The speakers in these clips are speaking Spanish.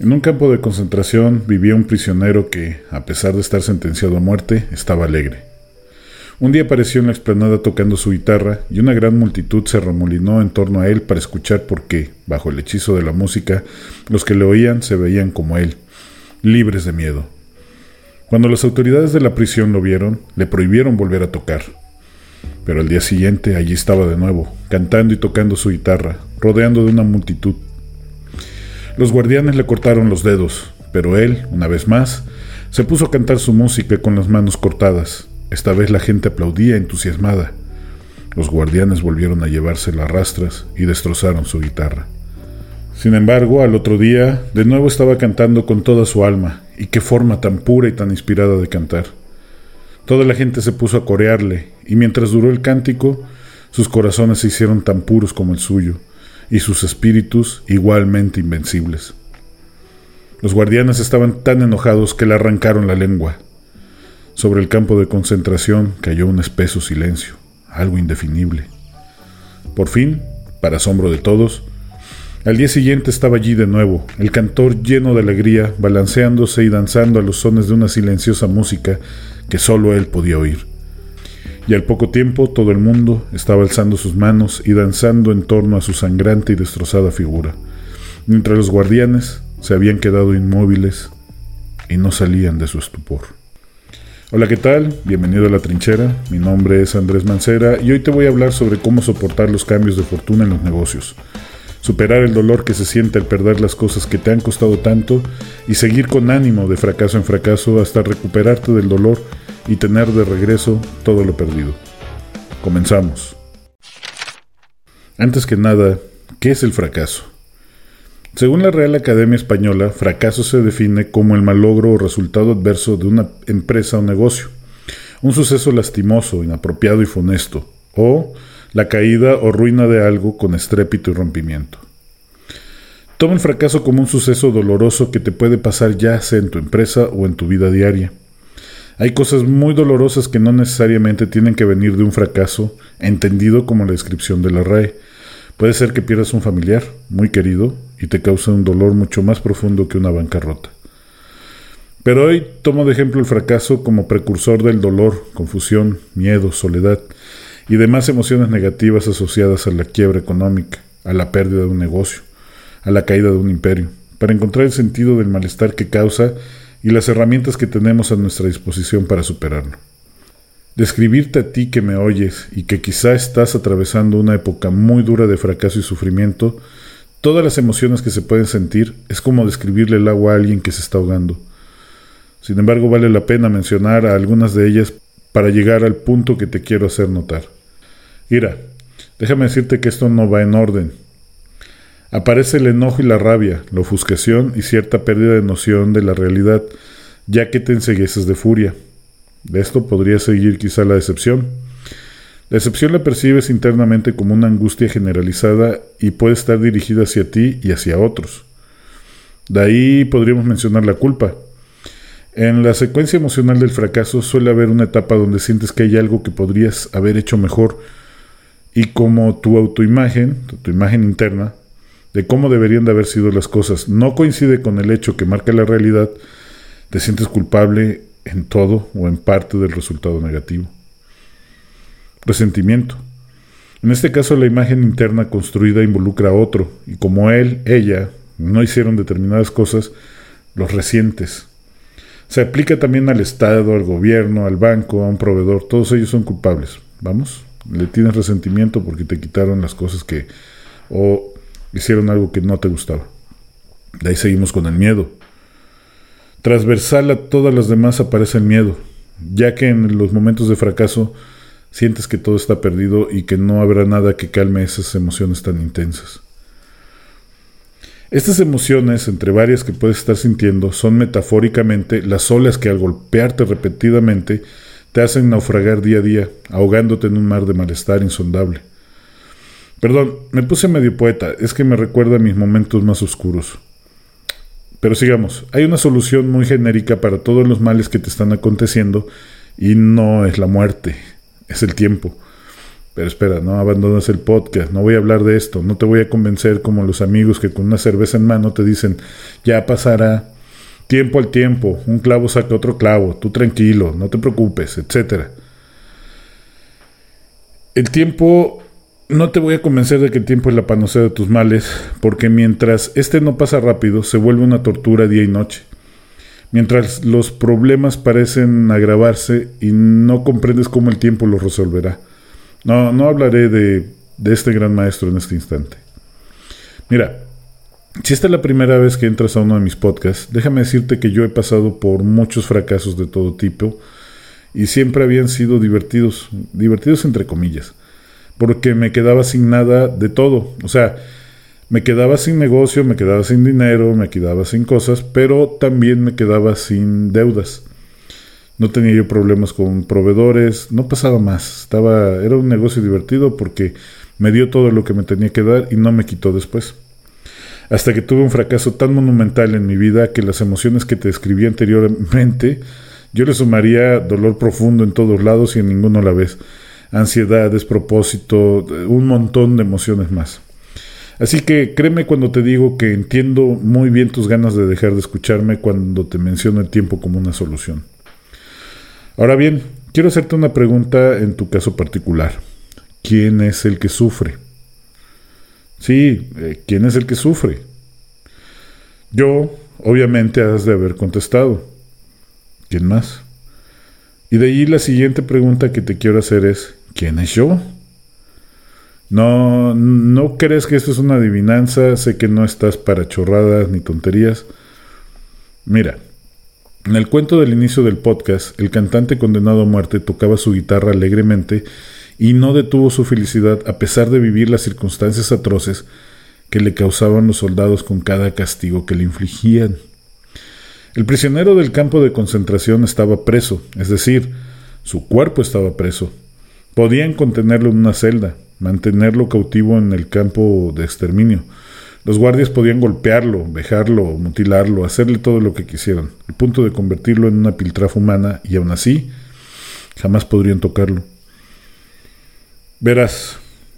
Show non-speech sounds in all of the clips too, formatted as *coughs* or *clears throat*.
En un campo de concentración vivía un prisionero que, a pesar de estar sentenciado a muerte, estaba alegre. Un día apareció en la explanada tocando su guitarra y una gran multitud se remolinó en torno a él para escuchar por qué, bajo el hechizo de la música, los que le oían se veían como él, libres de miedo. Cuando las autoridades de la prisión lo vieron, le prohibieron volver a tocar. Pero al día siguiente allí estaba de nuevo, cantando y tocando su guitarra, rodeando de una multitud los guardianes le cortaron los dedos, pero él, una vez más, se puso a cantar su música con las manos cortadas. Esta vez la gente aplaudía entusiasmada. Los guardianes volvieron a llevarse las rastras y destrozaron su guitarra. Sin embargo, al otro día, de nuevo estaba cantando con toda su alma, y qué forma tan pura y tan inspirada de cantar. Toda la gente se puso a corearle, y mientras duró el cántico, sus corazones se hicieron tan puros como el suyo, y sus espíritus igualmente invencibles. Los guardianes estaban tan enojados que le arrancaron la lengua. Sobre el campo de concentración cayó un espeso silencio, algo indefinible. Por fin, para asombro de todos, al día siguiente estaba allí de nuevo, el cantor lleno de alegría, balanceándose y danzando a los sones de una silenciosa música que sólo él podía oír y al poco tiempo todo el mundo estaba alzando sus manos y danzando en torno a su sangrante y destrozada figura, mientras los guardianes se habían quedado inmóviles y no salían de su estupor. Hola, ¿qué tal? Bienvenido a la trinchera. Mi nombre es Andrés Mancera y hoy te voy a hablar sobre cómo soportar los cambios de fortuna en los negocios, superar el dolor que se siente al perder las cosas que te han costado tanto y seguir con ánimo de fracaso en fracaso hasta recuperarte del dolor y tener de regreso todo lo perdido. Comenzamos. Antes que nada, ¿qué es el fracaso? Según la Real Academia Española, fracaso se define como el malogro o resultado adverso de una empresa o negocio, un suceso lastimoso, inapropiado y funesto, o la caída o ruina de algo con estrépito y rompimiento. Toma el fracaso como un suceso doloroso que te puede pasar ya sea en tu empresa o en tu vida diaria. Hay cosas muy dolorosas que no necesariamente tienen que venir de un fracaso, entendido como la descripción de la RAE. Puede ser que pierdas un familiar muy querido y te cause un dolor mucho más profundo que una bancarrota. Pero hoy tomo de ejemplo el fracaso como precursor del dolor, confusión, miedo, soledad y demás emociones negativas asociadas a la quiebra económica, a la pérdida de un negocio, a la caída de un imperio, para encontrar el sentido del malestar que causa y las herramientas que tenemos a nuestra disposición para superarlo. Describirte a ti que me oyes y que quizá estás atravesando una época muy dura de fracaso y sufrimiento, todas las emociones que se pueden sentir es como describirle el agua a alguien que se está ahogando. Sin embargo, vale la pena mencionar a algunas de ellas para llegar al punto que te quiero hacer notar. Ira, déjame decirte que esto no va en orden, Aparece el enojo y la rabia, la ofuscación y cierta pérdida de noción de la realidad, ya que te ensegueces de furia. De esto podría seguir quizá la decepción. La decepción la percibes internamente como una angustia generalizada y puede estar dirigida hacia ti y hacia otros. De ahí podríamos mencionar la culpa. En la secuencia emocional del fracaso suele haber una etapa donde sientes que hay algo que podrías haber hecho mejor y como tu autoimagen, tu imagen interna, de cómo deberían de haber sido las cosas no coincide con el hecho que marca la realidad, te sientes culpable en todo o en parte del resultado negativo. Resentimiento. En este caso la imagen interna construida involucra a otro y como él, ella, no hicieron determinadas cosas, los resientes. Se aplica también al Estado, al gobierno, al banco, a un proveedor, todos ellos son culpables. Vamos, le tienes resentimiento porque te quitaron las cosas que o hicieron algo que no te gustaba. De ahí seguimos con el miedo. Transversal a todas las demás aparece el miedo, ya que en los momentos de fracaso sientes que todo está perdido y que no habrá nada que calme esas emociones tan intensas. Estas emociones, entre varias que puedes estar sintiendo, son metafóricamente las olas que al golpearte repetidamente te hacen naufragar día a día, ahogándote en un mar de malestar insondable. Perdón, me puse medio poeta, es que me recuerda a mis momentos más oscuros. Pero sigamos, hay una solución muy genérica para todos los males que te están aconteciendo y no es la muerte, es el tiempo. Pero espera, no abandonas el podcast, no voy a hablar de esto, no te voy a convencer como los amigos que con una cerveza en mano te dicen, ya pasará, tiempo al tiempo, un clavo saca otro clavo, tú tranquilo, no te preocupes, etc. El tiempo, no te voy a convencer de que el tiempo es la panacea de tus males, porque mientras este no pasa rápido, se vuelve una tortura día y noche. Mientras los problemas parecen agravarse y no comprendes cómo el tiempo los resolverá. No, no hablaré de, de este gran maestro en este instante. Mira, si esta es la primera vez que entras a uno de mis podcasts, déjame decirte que yo he pasado por muchos fracasos de todo tipo y siempre habían sido divertidos, divertidos entre comillas, porque me quedaba sin nada de todo, o sea, me quedaba sin negocio, me quedaba sin dinero, me quedaba sin cosas, pero también me quedaba sin deudas. No tenía yo problemas con proveedores, no pasaba más. Estaba, era un negocio divertido porque me dio todo lo que me tenía que dar y no me quitó después. Hasta que tuve un fracaso tan monumental en mi vida que las emociones que te describí anteriormente, yo le sumaría dolor profundo en todos lados y en ninguno a la vez. Ansiedad, despropósito, un montón de emociones más. Así que créeme cuando te digo que entiendo muy bien tus ganas de dejar de escucharme cuando te menciono el tiempo como una solución. Ahora bien, quiero hacerte una pregunta en tu caso particular. ¿Quién es el que sufre? Sí, eh, ¿quién es el que sufre? Yo, obviamente, has de haber contestado. ¿Quién más? Y de ahí la siguiente pregunta que te quiero hacer es, ¿quién es yo? No, no crees que esto es una adivinanza, sé que no estás para chorradas ni tonterías. Mira, en el cuento del inicio del podcast, el cantante condenado a muerte tocaba su guitarra alegremente y no detuvo su felicidad a pesar de vivir las circunstancias atroces que le causaban los soldados con cada castigo que le infligían. El prisionero del campo de concentración estaba preso, es decir, su cuerpo estaba preso. Podían contenerlo en una celda, mantenerlo cautivo en el campo de exterminio, los guardias podían golpearlo, vejarlo, mutilarlo, hacerle todo lo que quisieran, al punto de convertirlo en una piltrafa humana, y aún así jamás podrían tocarlo. Verás,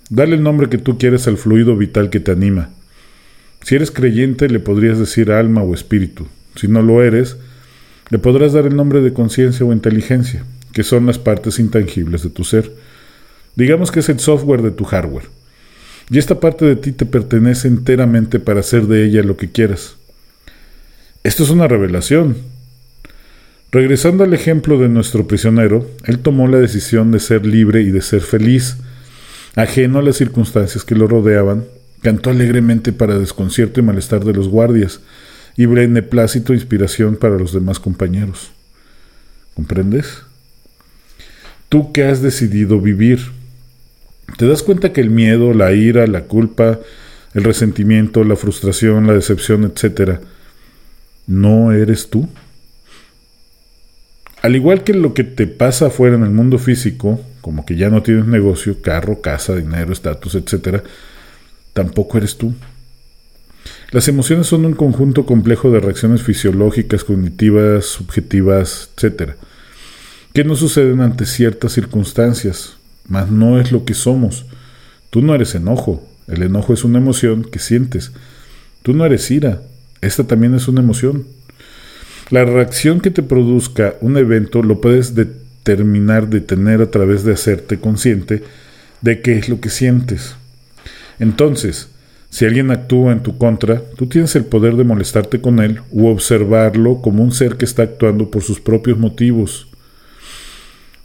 dale el nombre que tú quieres al fluido vital que te anima. Si eres creyente, le podrías decir alma o espíritu. Si no lo eres, le podrás dar el nombre de conciencia o inteligencia, que son las partes intangibles de tu ser. Digamos que es el software de tu hardware y esta parte de ti te pertenece enteramente para hacer de ella lo que quieras. Esto es una revelación. Regresando al ejemplo de nuestro prisionero, él tomó la decisión de ser libre y de ser feliz, ajeno a las circunstancias que lo rodeaban, cantó alegremente para desconcierto y malestar de los guardias, y beneplácito e inspiración para los demás compañeros. ¿Comprendes? Tú que has decidido vivir, te das cuenta que el miedo, la ira, la culpa, el resentimiento, la frustración, la decepción, etc., no eres tú. Al igual que lo que te pasa afuera en el mundo físico, como que ya no tienes negocio, carro, casa, dinero, estatus, etc., tampoco eres tú. Las emociones son un conjunto complejo de reacciones fisiológicas, cognitivas, subjetivas, etc., que no suceden ante ciertas circunstancias, mas no es lo que somos. Tú no eres enojo, el enojo es una emoción que sientes. Tú no eres ira, esta también es una emoción. La reacción que te produzca un evento lo puedes determinar, detener a través de hacerte consciente de qué es lo que sientes. Entonces, si alguien actúa en tu contra, tú tienes el poder de molestarte con él u observarlo como un ser que está actuando por sus propios motivos.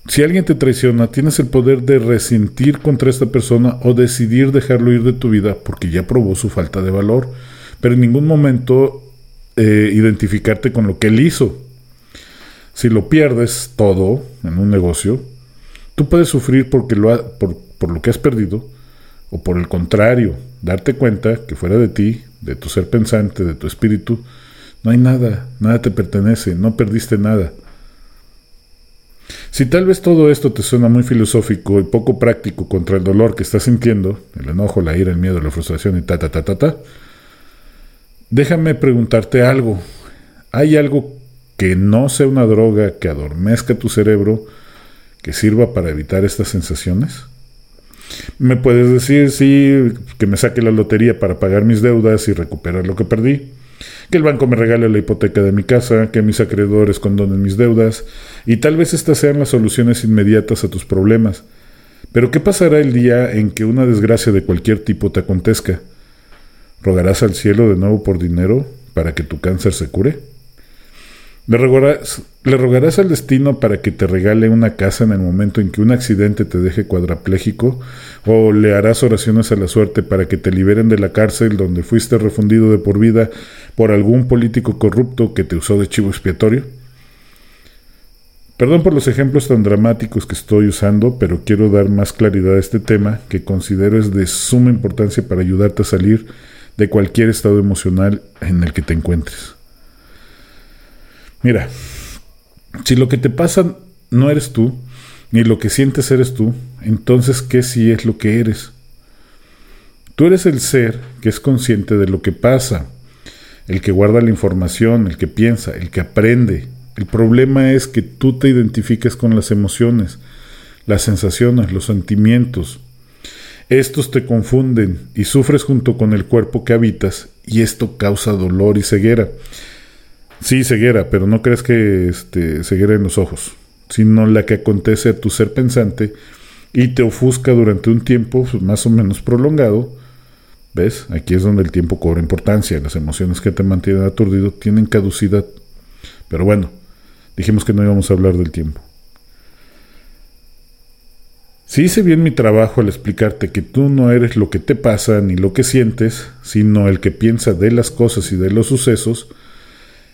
Si alguien te traiciona, tienes el poder de resentir contra esta persona o decidir dejarlo ir de tu vida porque ya probó su falta de valor, pero en ningún momento eh, identificarte con lo que él hizo. Si lo pierdes todo en un negocio, tú puedes sufrir porque lo por, por lo que has perdido, o por el contrario, darte cuenta que fuera de ti, de tu ser pensante, de tu espíritu, no hay nada, nada te pertenece, no perdiste nada. Si tal vez todo esto te suena muy filosófico y poco práctico contra el dolor que estás sintiendo, el enojo, la ira, el miedo, la frustración y ta ta ta ta ta, déjame preguntarte algo. ¿Hay algo que no sea una droga que adormezca tu cerebro que sirva para evitar estas sensaciones? Me puedes decir, sí, que me saque la lotería para pagar mis deudas y recuperar lo que perdí. Que el banco me regale la hipoteca de mi casa, que mis acreedores condonen mis deudas, y tal vez estas sean las soluciones inmediatas a tus problemas. Pero ¿qué pasará el día en que una desgracia de cualquier tipo te acontezca? ¿Rogarás al cielo de nuevo por dinero para que tu cáncer se cure? ¿Le rogarás, al destino para que te regale una casa en el momento en que un accidente te deje cuadrapléjico? ¿O le harás oraciones a la suerte para que te liberen de la cárcel donde fuiste refundido de por vida por algún político corrupto que te usó de chivo expiatorio? Perdón por los ejemplos tan dramáticos que estoy usando, pero quiero dar más claridad a este tema que considero es de suma importancia para ayudarte a salir de cualquier estado emocional en el que te encuentres. Mira, si lo que te pasa no eres tú, ni lo que sientes eres tú, entonces ¿qué si es lo que eres? Tú eres el ser que es consciente de lo que pasa, el que guarda la información, el que piensa, el que aprende. El problema es que tú te identificas con las emociones, las sensaciones, los sentimientos. Estos te confunden y sufres junto con el cuerpo que habitas y esto causa dolor y ceguera. Sí, ceguera, pero no crees que este, ceguera en los ojos, sino la que acontece a tu ser pensante y te ofusca durante un tiempo pues, más o menos prolongado. ¿Ves? Aquí es donde el tiempo cobra importancia. Las emociones que te mantienen aturdido tienen caducidad. Pero bueno, dijimos que no íbamos a hablar del tiempo. Si hice bien mi trabajo al explicarte que tú no eres lo que te pasa ni lo que sientes, sino el que piensa de las cosas y de los sucesos,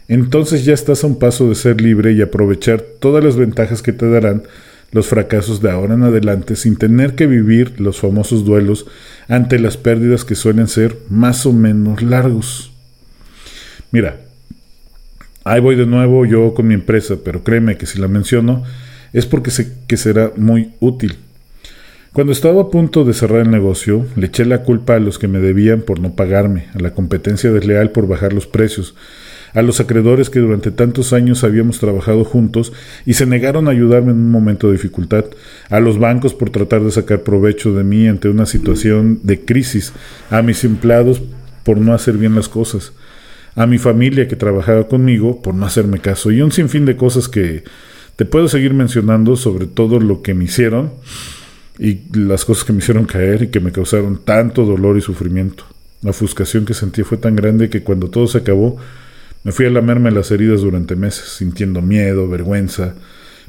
entonces ya estás a un paso de ser libre y aprovechar todas las ventajas que te darán los fracasos de ahora en adelante sin tener que vivir los famosos duelos ante las pérdidas que suelen ser más o menos largos. Mira, ahí voy de nuevo yo con mi empresa, pero créeme que si la menciono es porque sé que será muy útil. Cuando estaba a punto de cerrar el negocio, le eché la culpa a los que me debían por no pagarme, a la competencia desleal por bajar los precios, a los acreedores que durante tantos años habíamos trabajado juntos y se negaron a ayudarme en un momento de dificultad, a los bancos por tratar de sacar provecho de mí ante una situación de crisis, a mis empleados por no hacer bien las cosas, a mi familia que trabajaba conmigo por no hacerme caso y un sinfín de cosas que te puedo seguir mencionando sobre todo lo que me hicieron y las cosas que me hicieron caer y que me causaron tanto dolor y sufrimiento. La ofuscación que sentí fue tan grande que cuando todo se acabó me fui a lamerme las heridas durante meses, sintiendo miedo, vergüenza,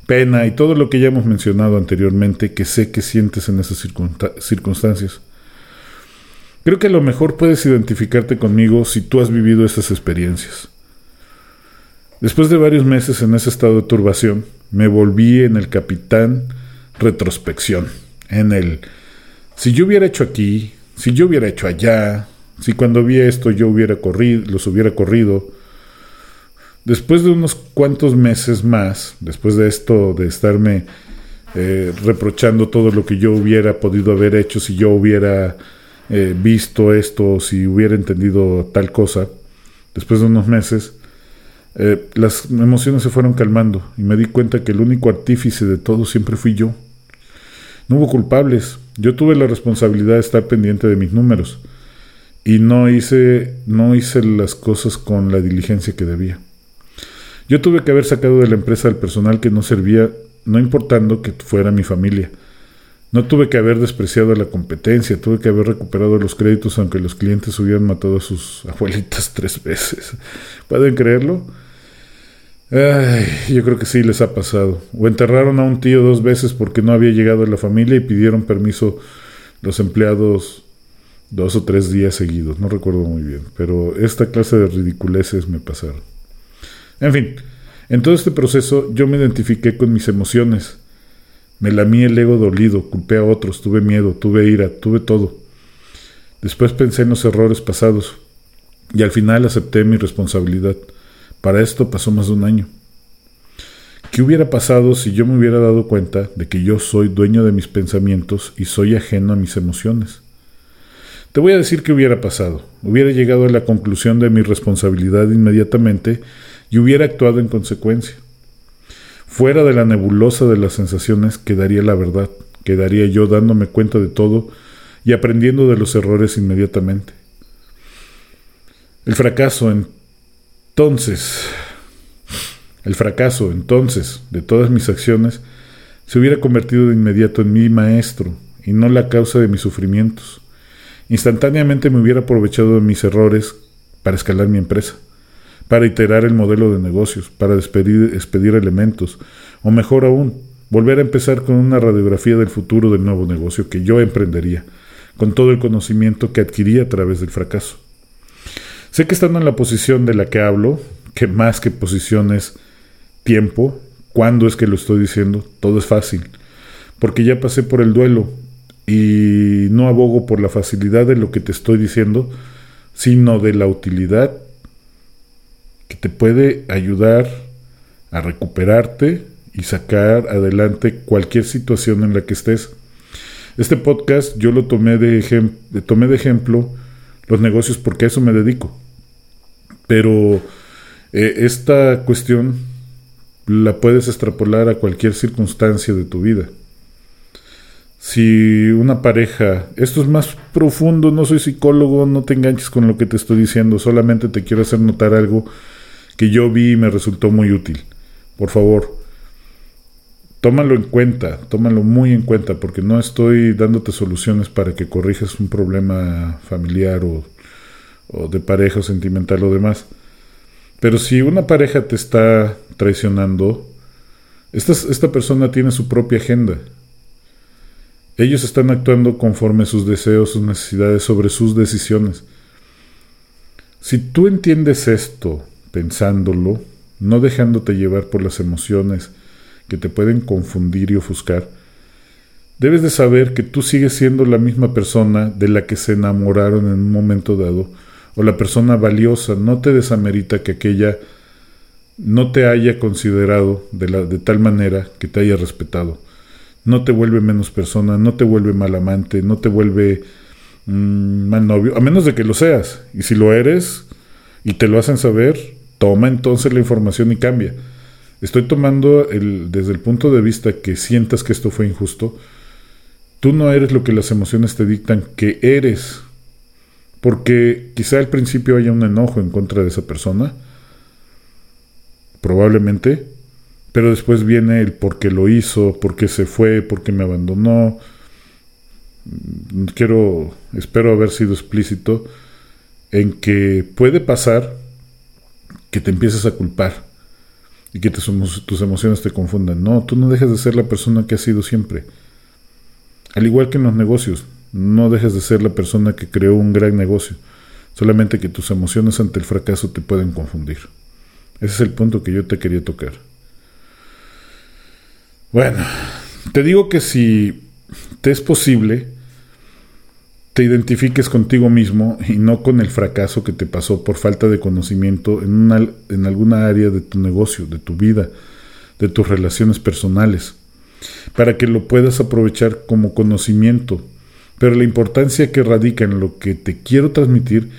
pena y todo lo que ya hemos mencionado anteriormente que sé que sientes en esas circunstancias. Creo que a lo mejor puedes identificarte conmigo si tú has vivido esas experiencias. Después de varios meses en ese estado de turbación, me volví en el capitán retrospección, en el si yo hubiera hecho aquí, si yo hubiera hecho allá, si cuando vi esto yo hubiera corrido, los hubiera corrido, Después de unos cuantos meses más, después de esto de estarme eh, reprochando todo lo que yo hubiera podido haber hecho si yo hubiera eh, visto esto, si hubiera entendido tal cosa, después de unos meses, eh, las emociones se fueron calmando y me di cuenta que el único artífice de todo siempre fui yo. No hubo culpables, yo tuve la responsabilidad de estar pendiente de mis números y no hice, no hice las cosas con la diligencia que debía. Yo tuve que haber sacado de la empresa al personal que no servía, no importando que fuera mi familia. No tuve que haber despreciado la competencia, tuve que haber recuperado los créditos aunque los clientes hubieran matado a sus abuelitas *laughs* tres veces. ¿Pueden creerlo? Ay, yo creo que sí les ha pasado. O enterraron a un tío dos veces porque no había llegado a la familia y pidieron permiso los empleados dos o tres días seguidos. No recuerdo muy bien, pero esta clase de ridiculeces me pasaron. En fin, en todo este proceso yo me identifiqué con mis emociones. Me lamí el ego dolido, culpé a otros, tuve miedo, tuve ira, tuve todo. Después pensé en los errores pasados y al final acepté mi responsabilidad. Para esto pasó más de un año. ¿Qué hubiera pasado si yo me hubiera dado cuenta de que yo soy dueño de mis pensamientos y soy ajeno a mis emociones? Te voy a decir qué hubiera pasado. Hubiera llegado a la conclusión de mi responsabilidad inmediatamente y hubiera actuado en consecuencia. Fuera de la nebulosa de las sensaciones quedaría la verdad, quedaría yo dándome cuenta de todo y aprendiendo de los errores inmediatamente. El fracaso entonces, el fracaso entonces de todas mis acciones se hubiera convertido de inmediato en mi maestro y no la causa de mis sufrimientos. Instantáneamente me hubiera aprovechado de mis errores para escalar mi empresa, para iterar el modelo de negocios, para despedir, expedir elementos, o mejor aún, volver a empezar con una radiografía del futuro del nuevo negocio que yo emprendería, con todo el conocimiento que adquirí a través del fracaso. Sé que estando en la posición de la que hablo, que más que posición es tiempo, cuándo es que lo estoy diciendo, todo es fácil, porque ya pasé por el duelo y no abogo por la facilidad de lo que te estoy diciendo, sino de la utilidad que te puede ayudar a recuperarte y sacar adelante cualquier situación en la que estés. Este podcast yo lo tomé de, tomé de ejemplo los negocios porque a eso me dedico. Pero eh, esta cuestión la puedes extrapolar a cualquier circunstancia de tu vida. Si una pareja, esto es más profundo, no soy psicólogo, no te enganches con lo que te estoy diciendo, solamente te quiero hacer notar algo que yo vi y me resultó muy útil. Por favor, tómalo en cuenta, tómalo muy en cuenta, porque no estoy dándote soluciones para que corrijas un problema familiar o, de pareja o sentimental o demás. Pero si una pareja te está traicionando, esta, esta persona tiene su propia agenda. Ellos están actuando conforme a sus deseos, sus necesidades, sobre sus decisiones. Si tú entiendes esto pensándolo, no dejándote llevar por las emociones, que te pueden confundir y ofuscar, debes de saber que tú sigues siendo la misma persona de la que se enamoraron en un momento dado, o la persona valiosa, no te desamerita que aquella no te haya considerado de, tal manera que te haya respetado. No te vuelve menos persona, no te vuelve mal amante, no te vuelve mm, mal novio, a menos de que lo seas. Y si lo eres y te lo hacen saber, toma entonces la información y cambia. Estoy tomando el, desde el punto de vista que sientas que esto fue injusto. Tú no eres lo que las emociones te dictan que eres. Porque quizá al principio haya un enojo en contra de esa persona. Probablemente. Pero después viene el por qué lo hizo, por qué se fue, por qué me abandonó. Quiero, espero haber sido explícito en que puede pasar que te empieces a culpar y que tus emociones te confundan. No, tú no dejes de ser la persona que has sido siempre. Al igual que en los negocios, no dejes de ser la persona que creó un gran negocio, solamente que tus emociones ante el fracaso te pueden confundir. Ese es el punto que yo te quería tocar. Bueno, te digo que si te es posible, te identifiques contigo mismo y no con el fracaso que te pasó por falta de conocimiento en, una, en alguna área de tu negocio, de tu vida, de tus relaciones personales, para que lo puedas aprovechar como conocimiento. Pero la importancia que radica en lo que te quiero transmitir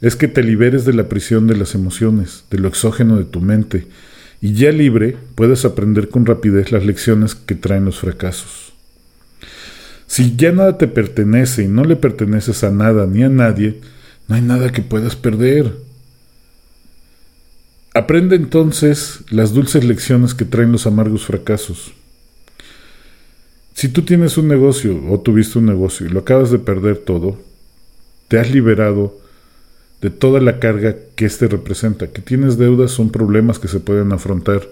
es que te liberes de la prisión de las emociones, de lo exógeno de tu mente, y ya libre puedas aprender con rapidez las lecciones que traen los fracasos. Si ya nada te pertenece y no le perteneces a nada ni a nadie, no hay nada que puedas perder. Aprende entonces las dulces lecciones que traen los amargos fracasos. Si tú tienes un negocio o tuviste un negocio y lo acabas de perder todo, te has liberado de toda la carga que éste representa. Que tienes deudas son problemas que se pueden afrontar.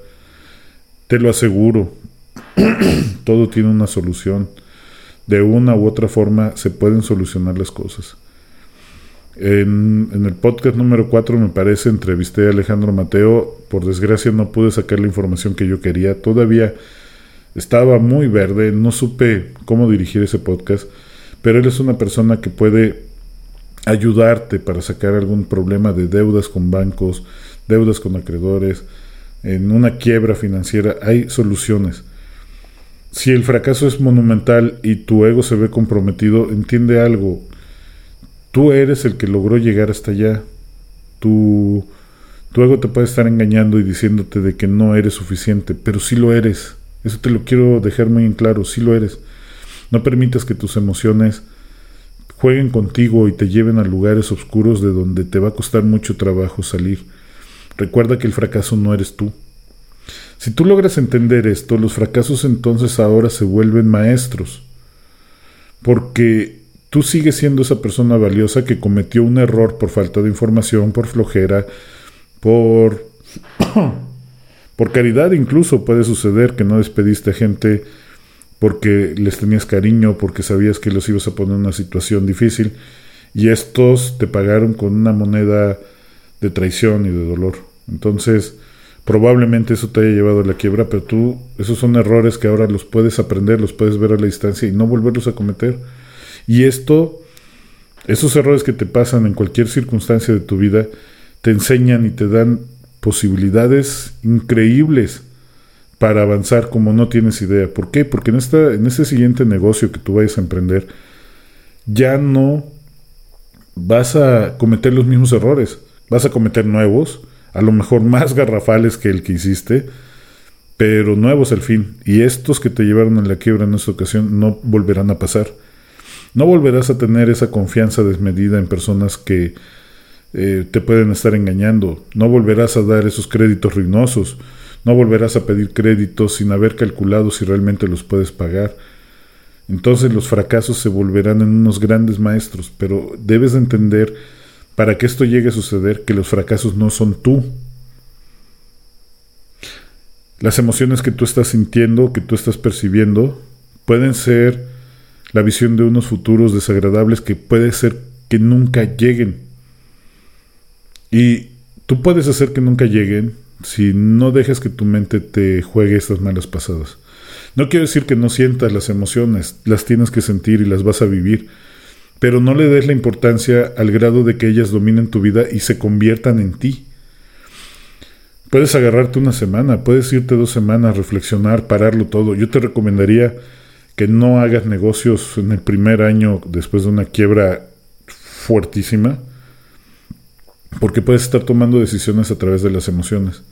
Te lo aseguro. *clears throat* todo tiene una solución de una u otra forma se pueden solucionar las cosas. En, el podcast número 4 me parece entrevisté a Alejandro Mateo. Por desgracia no pude sacar la información que yo quería. Todavía estaba muy verde, no supe cómo dirigir ese podcast, pero él es una persona que puede ayudarte para sacar algún problema de deudas con bancos, deudas con acreedores, en una quiebra financiera. Hay soluciones. Si el fracaso es monumental y tu ego se ve comprometido, entiende algo. Tú eres el que logró llegar hasta allá. Tu, tu ego te puede estar engañando y diciéndote de que no eres suficiente, pero sí lo eres. Eso te lo quiero dejar muy en claro, sí lo eres. No permitas que tus emociones jueguen contigo y te lleven a lugares oscuros de donde te va a costar mucho trabajo salir. Recuerda que el fracaso no eres tú. Si tú logras entender esto, los fracasos entonces ahora se vuelven maestros. Porque tú sigues siendo esa persona valiosa que cometió un error por falta de información, por flojera, por... *coughs* por caridad incluso puede suceder que no despediste gente porque les tenías cariño, porque sabías que los ibas a poner en una situación difícil, y estos te pagaron con una moneda de traición y de dolor. Entonces, probablemente eso te haya llevado a la quiebra, pero tú, esos son errores que ahora los puedes aprender, los puedes ver a la distancia y no volverlos a cometer. Y esto, esos errores que te pasan en cualquier circunstancia de tu vida, te enseñan y te dan posibilidades increíbles para avanzar como no tienes idea. ¿Por qué? Porque en, esta, en ese siguiente negocio que tú vayas a emprender, ya no vas a cometer los mismos errores. Vas a cometer nuevos, a lo mejor más garrafales que el que hiciste, pero nuevos al fin. Y estos que te llevaron a la quiebra en esta ocasión no volverán a pasar. No volverás a tener esa confianza desmedida en personas que eh, te pueden estar engañando. No volverás a dar esos créditos ruinosos no volverás a pedir créditos sin haber calculado si realmente los puedes pagar. Entonces los fracasos se volverán en unos grandes maestros, pero debes entender, para que esto llegue a suceder, que los fracasos no son tú. Las emociones que tú estás sintiendo, que tú estás percibiendo, pueden ser la visión de unos futuros desagradables que puede ser que nunca lleguen. Y tú puedes hacer que nunca lleguen si no dejas que tu mente te juegue estas malas pasadas. No quiero decir que no sientas las emociones, las tienes que sentir y las vas a vivir, pero no le des la importancia al grado de que ellas dominen tu vida y se conviertan en ti. Puedes agarrarte una semana, puedes irte dos semanas, reflexionar, pararlo todo. Yo te recomendaría que no hagas negocios en el primer año después de una quiebra fuertísima porque puedes estar tomando decisiones a través de las emociones.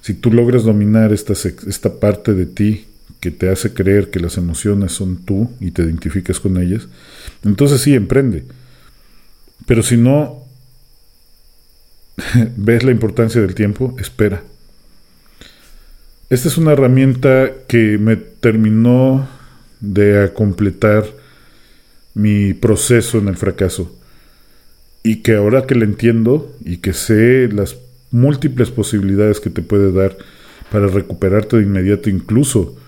Si tú logras dominar esta, esta parte de ti que te hace creer que las emociones son tú y te identificas con ellas, entonces sí, emprende. Pero si no *laughs* ves la importancia del tiempo, espera. Esta es una herramienta que me terminó de completar mi proceso en el fracaso y que ahora que le entiendo y que sé las múltiples posibilidades que te puede dar para recuperarte de inmediato, incluso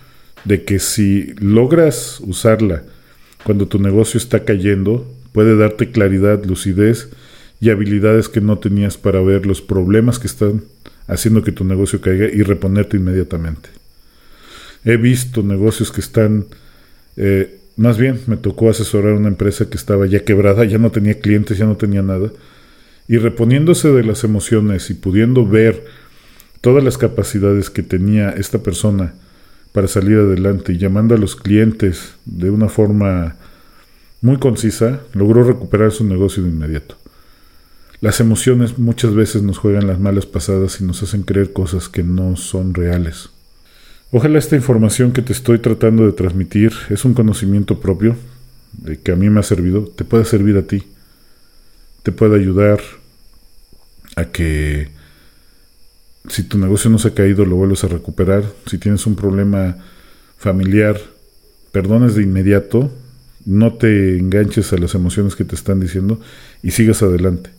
de que si logras usarla cuando tu negocio está cayendo, puede darte claridad, lucidez y habilidades que no tenías para ver los problemas que están haciendo que tu negocio caiga y reponerte inmediatamente. He visto negocios que están eh, más bien, me tocó asesorar a una empresa que estaba ya quebrada, ya no tenía clientes, ya no tenía nada. Y reponiéndose de las emociones y pudiendo ver todas las capacidades que tenía esta persona para salir adelante y llamando a los clientes de una forma muy concisa, logró recuperar su negocio de inmediato. Las emociones muchas veces nos juegan las malas pasadas y nos hacen creer cosas que no son reales. Ojalá esta información que te estoy tratando de transmitir es un conocimiento propio de que a mí me ha servido, te pueda servir a ti, te pueda ayudar a que si tu negocio no se ha caído lo vuelvas a recuperar, si tienes un problema familiar, perdones de inmediato, no te enganches a las emociones que te están diciendo y sigas adelante.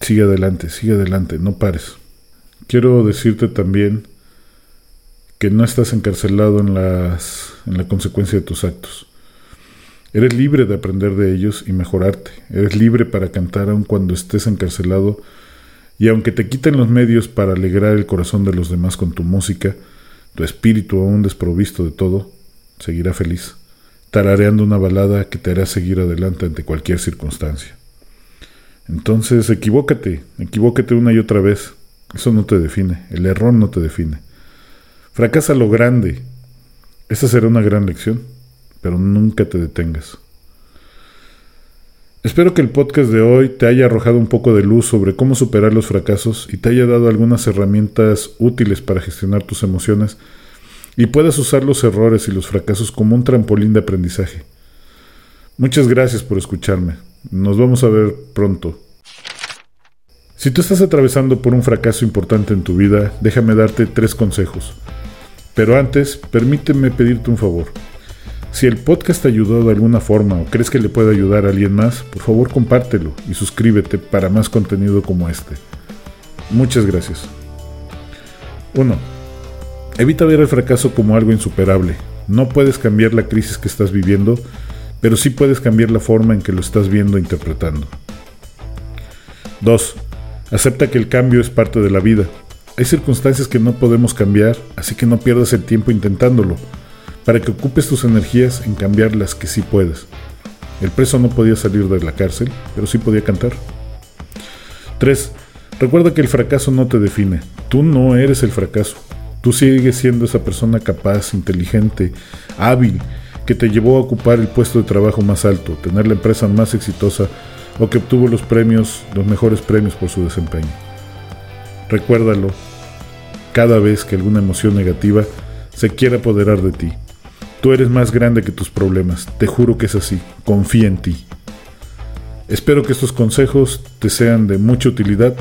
Sigue adelante, sigue adelante, no pares. Quiero decirte también que no estás encarcelado en, las, en la consecuencia de tus actos. Eres libre de aprender de ellos y mejorarte. Eres libre para cantar aun cuando estés encarcelado y aunque te quiten los medios para alegrar el corazón de los demás con tu música, tu espíritu aún desprovisto de todo, seguirá feliz, tarareando una balada que te hará seguir adelante ante cualquier circunstancia. Entonces, equivócate, equivócate una y otra vez. Eso no te define, el error no te define. Fracasa lo grande. Esta será una gran lección, pero nunca te detengas. Espero que el podcast de hoy te haya arrojado un poco de luz sobre cómo superar los fracasos y te haya dado algunas herramientas útiles para gestionar tus emociones y puedas usar los errores y los fracasos como un trampolín de aprendizaje. Muchas gracias por escucharme. Nos vamos a ver pronto. Si tú estás atravesando por un fracaso importante en tu vida, déjame darte tres consejos. Pero antes, permíteme pedirte un favor. Si el podcast te ayudó de alguna forma o crees que le puede ayudar a alguien más, por favor compártelo y suscríbete para más contenido como este. Muchas gracias. 1. Evita ver el fracaso como algo insuperable. No puedes cambiar la crisis que estás viviendo, pero sí puedes cambiar la forma en que lo estás viendo e interpretando. 2. Acepta que el cambio es parte de la vida. Hay circunstancias que no podemos cambiar, así que no pierdas el tiempo intentándolo, para que ocupes tus energías en cambiar las que sí puedes. El preso no podía salir de la cárcel, pero sí podía cantar. 3. Recuerda que el fracaso no te define. Tú no eres el fracaso. Tú sigues siendo esa persona capaz, inteligente, hábil, que te llevó a ocupar el puesto de trabajo más alto, tener la empresa más exitosa o que obtuvo los premios, los mejores premios por su desempeño. Recuérdalo cada vez que alguna emoción negativa se quiera apoderar de ti. Tú eres más grande que tus problemas, te juro que es así, confía en ti. Espero que estos consejos te sean de mucha utilidad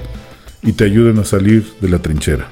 y te ayuden a salir de la trinchera.